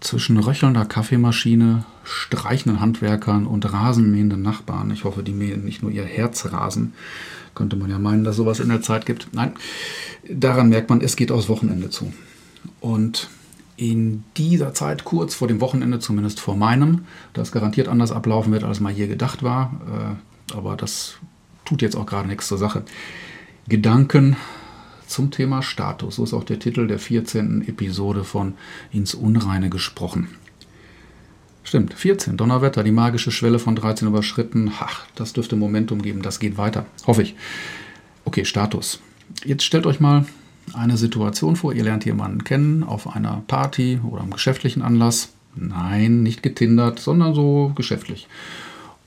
zwischen röchelnder Kaffeemaschine, streichenden Handwerkern und rasenmähenden Nachbarn. Ich hoffe, die mähen nicht nur ihr Herzrasen. Könnte man ja meinen, dass sowas in der Zeit gibt. Nein, daran merkt man, es geht aufs Wochenende zu. Und in dieser Zeit, kurz vor dem Wochenende, zumindest vor meinem, das garantiert anders ablaufen wird, als mal hier gedacht war, äh, aber das tut jetzt auch gerade nichts zur Sache. Gedanken zum Thema Status. So ist auch der Titel der 14. Episode von Ins Unreine gesprochen. Stimmt, 14. Donnerwetter, die magische Schwelle von 13 überschritten. Ach, das dürfte Momentum geben, das geht weiter. Hoffe ich. Okay, Status. Jetzt stellt euch mal eine Situation vor, ihr lernt jemanden kennen auf einer Party oder am geschäftlichen Anlass. Nein, nicht getindert, sondern so geschäftlich.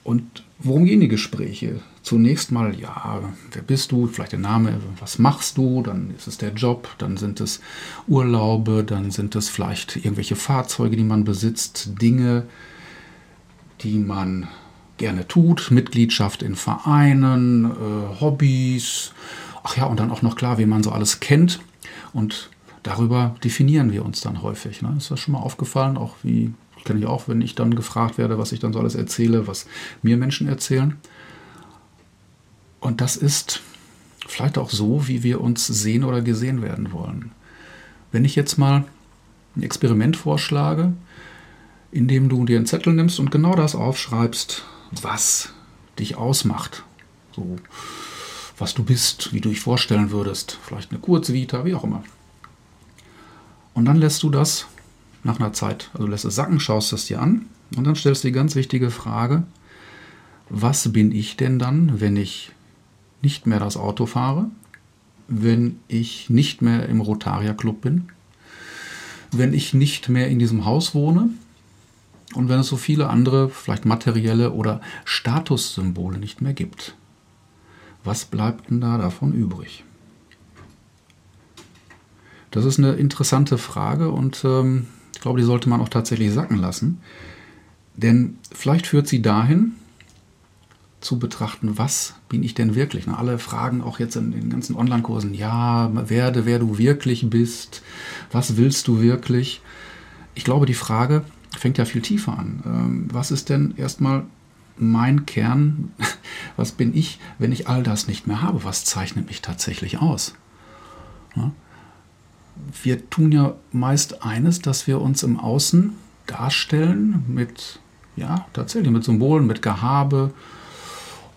Und worum gehen die Gespräche? Zunächst mal, ja, wer bist du? Vielleicht der Name, was machst du? Dann ist es der Job, dann sind es Urlaube, dann sind es vielleicht irgendwelche Fahrzeuge, die man besitzt, Dinge, die man gerne tut, Mitgliedschaft in Vereinen, äh, Hobbys. Ach ja, und dann auch noch klar, wie man so alles kennt. Und darüber definieren wir uns dann häufig. Ne? Ist das schon mal aufgefallen, auch wie kenne ich auch, wenn ich dann gefragt werde, was ich dann so alles erzähle, was mir Menschen erzählen. Und das ist vielleicht auch so, wie wir uns sehen oder gesehen werden wollen. Wenn ich jetzt mal ein Experiment vorschlage, in dem du dir einen Zettel nimmst und genau das aufschreibst, was dich ausmacht. So, was du bist, wie du dich vorstellen würdest. Vielleicht eine Kurzvita, wie auch immer. Und dann lässt du das nach einer Zeit, also lässt es sacken, schaust es dir an und dann stellst du die ganz wichtige Frage, was bin ich denn dann, wenn ich nicht mehr das Auto fahre, wenn ich nicht mehr im Rotaria Club bin, wenn ich nicht mehr in diesem Haus wohne und wenn es so viele andere, vielleicht materielle oder Statussymbole nicht mehr gibt. Was bleibt denn da davon übrig? Das ist eine interessante Frage und ähm, ich glaube, die sollte man auch tatsächlich sacken lassen. Denn vielleicht führt sie dahin, zu betrachten, was bin ich denn wirklich? Alle fragen auch jetzt in den ganzen Online-Kursen, ja, werde, wer du wirklich bist, was willst du wirklich? Ich glaube, die Frage fängt ja viel tiefer an. Ähm, was ist denn erstmal mein Kern? Was bin ich, wenn ich all das nicht mehr habe? Was zeichnet mich tatsächlich aus? Wir tun ja meist eines, dass wir uns im Außen darstellen mit, ja, tatsächlich mit Symbolen, mit Gehabe.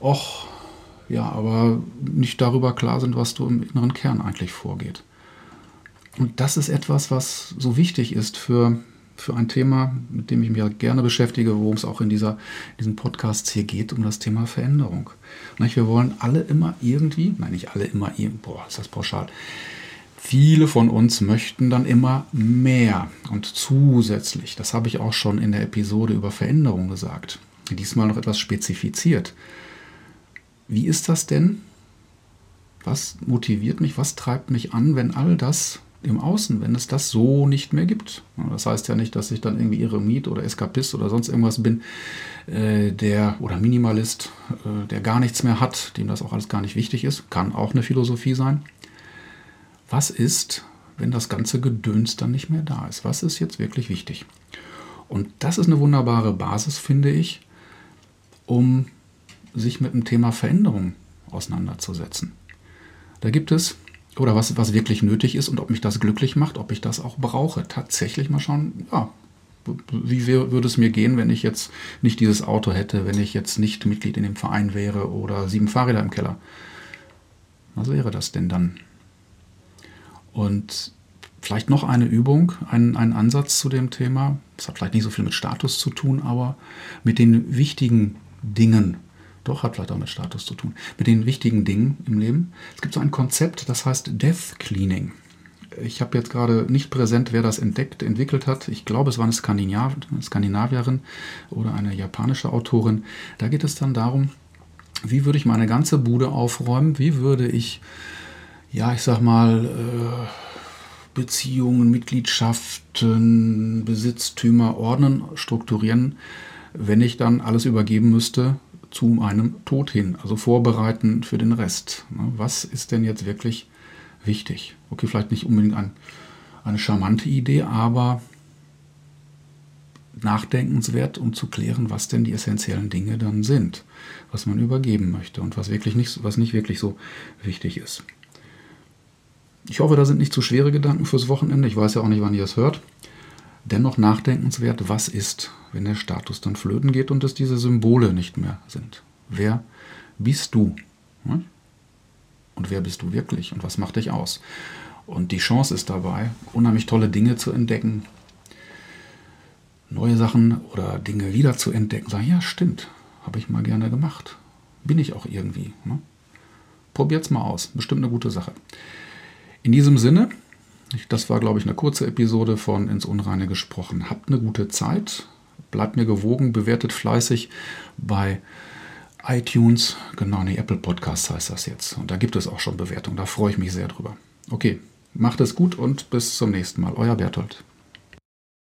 Och, ja, aber nicht darüber klar sind, was du im inneren Kern eigentlich vorgeht. Und das ist etwas, was so wichtig ist für, für ein Thema, mit dem ich mich gerne beschäftige, worum es auch in dieser, diesen Podcasts hier geht, um das Thema Veränderung. Wir wollen alle immer irgendwie, nein, nicht alle immer, boah, ist das pauschal, Viele von uns möchten dann immer mehr und zusätzlich. Das habe ich auch schon in der Episode über Veränderung gesagt. Diesmal noch etwas spezifiziert. Wie ist das denn? Was motiviert mich? Was treibt mich an, wenn all das im Außen, wenn es das so nicht mehr gibt? Das heißt ja nicht, dass ich dann irgendwie Eremit oder Eskapist oder sonst irgendwas bin, äh, der oder Minimalist, äh, der gar nichts mehr hat, dem das auch alles gar nicht wichtig ist. Kann auch eine Philosophie sein was ist, wenn das ganze Gedöns dann nicht mehr da ist? Was ist jetzt wirklich wichtig? Und das ist eine wunderbare Basis, finde ich, um sich mit dem Thema Veränderung auseinanderzusetzen. Da gibt es, oder was, was wirklich nötig ist und ob mich das glücklich macht, ob ich das auch brauche. Tatsächlich mal schauen, ja, wie würde es mir gehen, wenn ich jetzt nicht dieses Auto hätte, wenn ich jetzt nicht Mitglied in dem Verein wäre oder sieben Fahrräder im Keller? Was wäre das denn dann? Und vielleicht noch eine Übung, ein, ein Ansatz zu dem Thema. Das hat vielleicht nicht so viel mit Status zu tun, aber mit den wichtigen Dingen. Doch, hat vielleicht auch mit Status zu tun. Mit den wichtigen Dingen im Leben. Es gibt so ein Konzept, das heißt Death Cleaning. Ich habe jetzt gerade nicht präsent, wer das entdeckt, entwickelt hat. Ich glaube, es war eine Skandinav Skandinavierin oder eine japanische Autorin. Da geht es dann darum, wie würde ich meine ganze Bude aufräumen? Wie würde ich ja, ich sag mal, äh, Beziehungen, Mitgliedschaften, Besitztümer ordnen, strukturieren, wenn ich dann alles übergeben müsste zu meinem Tod hin, also vorbereiten für den Rest. Ne? Was ist denn jetzt wirklich wichtig? Okay, vielleicht nicht unbedingt ein, eine charmante Idee, aber nachdenkenswert, um zu klären, was denn die essentiellen Dinge dann sind, was man übergeben möchte und was wirklich nicht, was nicht wirklich so wichtig ist. Ich hoffe, da sind nicht zu schwere Gedanken fürs Wochenende. Ich weiß ja auch nicht, wann ihr es hört. Dennoch nachdenkenswert, was ist, wenn der Status dann flöten geht und es diese Symbole nicht mehr sind. Wer bist du? Und wer bist du wirklich? Und was macht dich aus? Und die Chance ist dabei, unheimlich tolle Dinge zu entdecken, neue Sachen oder Dinge wieder zu entdecken. Sagen, ja, stimmt, habe ich mal gerne gemacht. Bin ich auch irgendwie. Ne? Probiert's mal aus. Bestimmt eine gute Sache. In diesem Sinne, das war, glaube ich, eine kurze Episode von Ins Unreine gesprochen. Habt eine gute Zeit, bleibt mir gewogen, bewertet fleißig bei iTunes, genau, nee, Apple Podcasts heißt das jetzt. Und da gibt es auch schon Bewertungen, da freue ich mich sehr drüber. Okay, macht es gut und bis zum nächsten Mal. Euer Berthold.